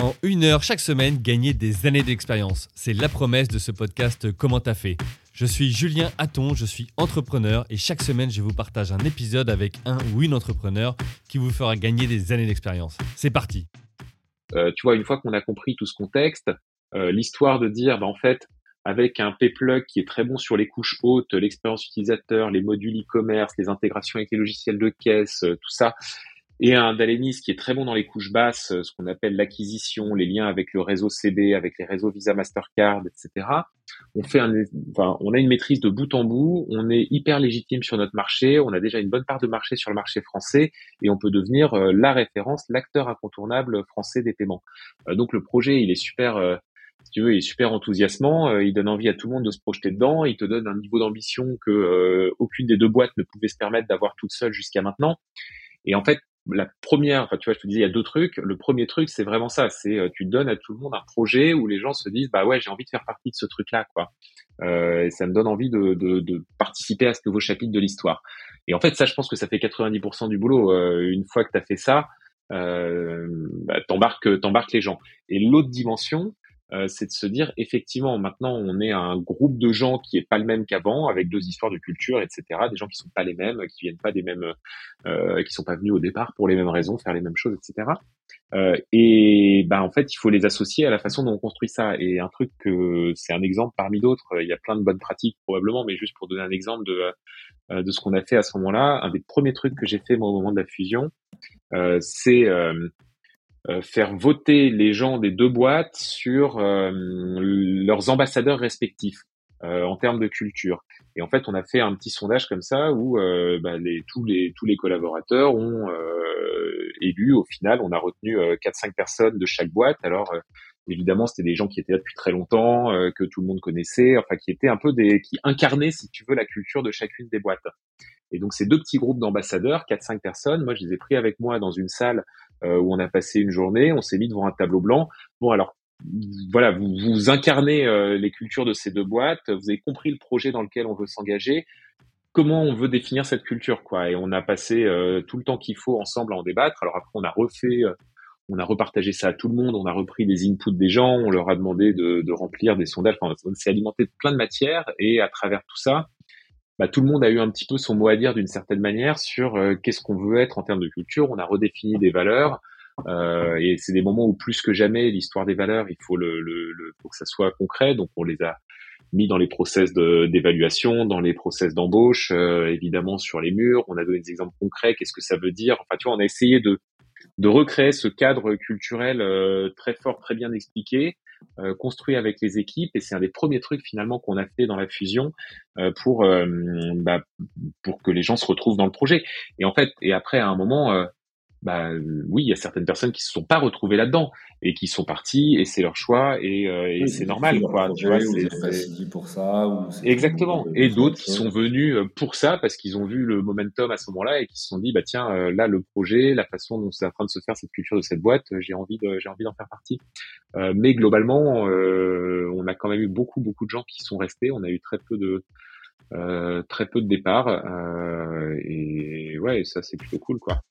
En une heure chaque semaine, gagner des années d'expérience. C'est la promesse de ce podcast Comment t'as fait Je suis Julien Hatton, je suis entrepreneur et chaque semaine, je vous partage un épisode avec un ou une entrepreneur qui vous fera gagner des années d'expérience. C'est parti euh, Tu vois, une fois qu'on a compris tout ce contexte, euh, l'histoire de dire, bah, en fait, avec un P-Plug qui est très bon sur les couches hautes, l'expérience utilisateur, les modules e-commerce, les intégrations avec les logiciels de caisse, euh, tout ça, et un Dalenis qui est très bon dans les couches basses, ce qu'on appelle l'acquisition, les liens avec le réseau CB, avec les réseaux Visa, Mastercard, etc. On fait un, enfin, on a une maîtrise de bout en bout, on est hyper légitime sur notre marché, on a déjà une bonne part de marché sur le marché français et on peut devenir euh, la référence, l'acteur incontournable français des paiements. Euh, donc le projet, il est super, euh, si tu veux, il est super enthousiasmant, il donne envie à tout le monde de se projeter dedans, il te donne un niveau d'ambition que aucune des deux boîtes ne pouvait se permettre d'avoir toute seule jusqu'à maintenant. Et en fait, la première, enfin, tu vois, je te disais, il y a deux trucs. Le premier truc, c'est vraiment ça. C'est euh, tu donnes à tout le monde un projet où les gens se disent, bah ouais, j'ai envie de faire partie de ce truc-là, quoi. Euh, et ça me donne envie de, de, participer à ce nouveau chapitre de l'histoire. Et en fait, ça, je pense que ça fait 90% du boulot. Euh, une fois que tu as fait ça, bah, t'embarques, t'embarques les gens. Et l'autre dimension, c'est de se dire effectivement maintenant on est un groupe de gens qui est pas le même qu'avant avec deux histoires de culture etc des gens qui sont pas les mêmes qui viennent pas des mêmes euh, qui sont pas venus au départ pour les mêmes raisons faire les mêmes choses etc euh, et ben en fait il faut les associer à la façon dont on construit ça. Et un truc que c'est un exemple parmi d'autres il y a plein de bonnes pratiques probablement mais juste pour donner un exemple de euh, de ce qu'on a fait à ce moment-là un des premiers trucs que j'ai fait moi au moment de la fusion euh, c'est euh, faire voter les gens des deux boîtes sur euh, leurs ambassadeurs respectifs euh, en termes de culture. Et en fait, on a fait un petit sondage comme ça où bah, les, tous les tous les collaborateurs ont élu. Au final, on a retenu quatre cinq personnes de chaque boîte. Alors évidemment, c'était des gens qui étaient là depuis très longtemps, que tout le monde connaissait, enfin qui étaient un peu des qui incarnaient, si tu veux, la culture de chacune des boîtes. Et donc ces deux petits groupes d'ambassadeurs, quatre cinq personnes, moi je les ai pris avec moi dans une salle euh, où on a passé une journée, on s'est mis devant un tableau blanc. Bon alors voilà, vous, vous incarnez euh, les cultures de ces deux boîtes, vous avez compris le projet dans lequel on veut s'engager, comment on veut définir cette culture quoi? Et on a passé euh, tout le temps qu'il faut ensemble à en débattre. Alors après on a refait on a repartagé ça à tout le monde, on a repris les inputs des gens, on leur a demandé de, de remplir des sondages, enfin, on s'est alimenté de plein de matières et à travers tout ça, bah, tout le monde a eu un petit peu son mot à dire d'une certaine manière sur euh, qu'est-ce qu'on veut être en termes de culture. On a redéfini des valeurs. Euh, et c'est des moments où plus que jamais l'histoire des valeurs, il faut que ça soit concret. Donc on les a mis dans les process d'évaluation, dans les process d'embauche, euh, évidemment sur les murs. On a donné des exemples concrets. Qu'est-ce que ça veut dire? Enfin, tu vois, on a essayé de de recréer ce cadre culturel euh, très fort, très bien expliqué, euh, construit avec les équipes. Et c'est un des premiers trucs finalement qu'on a fait dans la fusion euh, pour bah, pour que les gens se retrouvent dans le projet. Et en fait, et après à un moment, bah oui, il y a certaines personnes qui se sont pas retrouvées là-dedans et qui sont parties et c'est leur choix et, euh, et c'est normal quoi. Tu vois, c'est pour ça. Ou Exactement. Et d'autres qui sont venus euh, pour ça parce qu'ils ont vu le momentum à ce moment-là et qui se sont dit bah tiens euh, là le projet, la façon dont c'est en train de se faire cette culture de cette boîte, j'ai envie de j'ai envie d'en faire partie. Euh, mais globalement, on a quand même eu beaucoup beaucoup de gens qui sont restés. On a eu très peu de très peu de départs et ouais ça c'est plutôt cool quoi.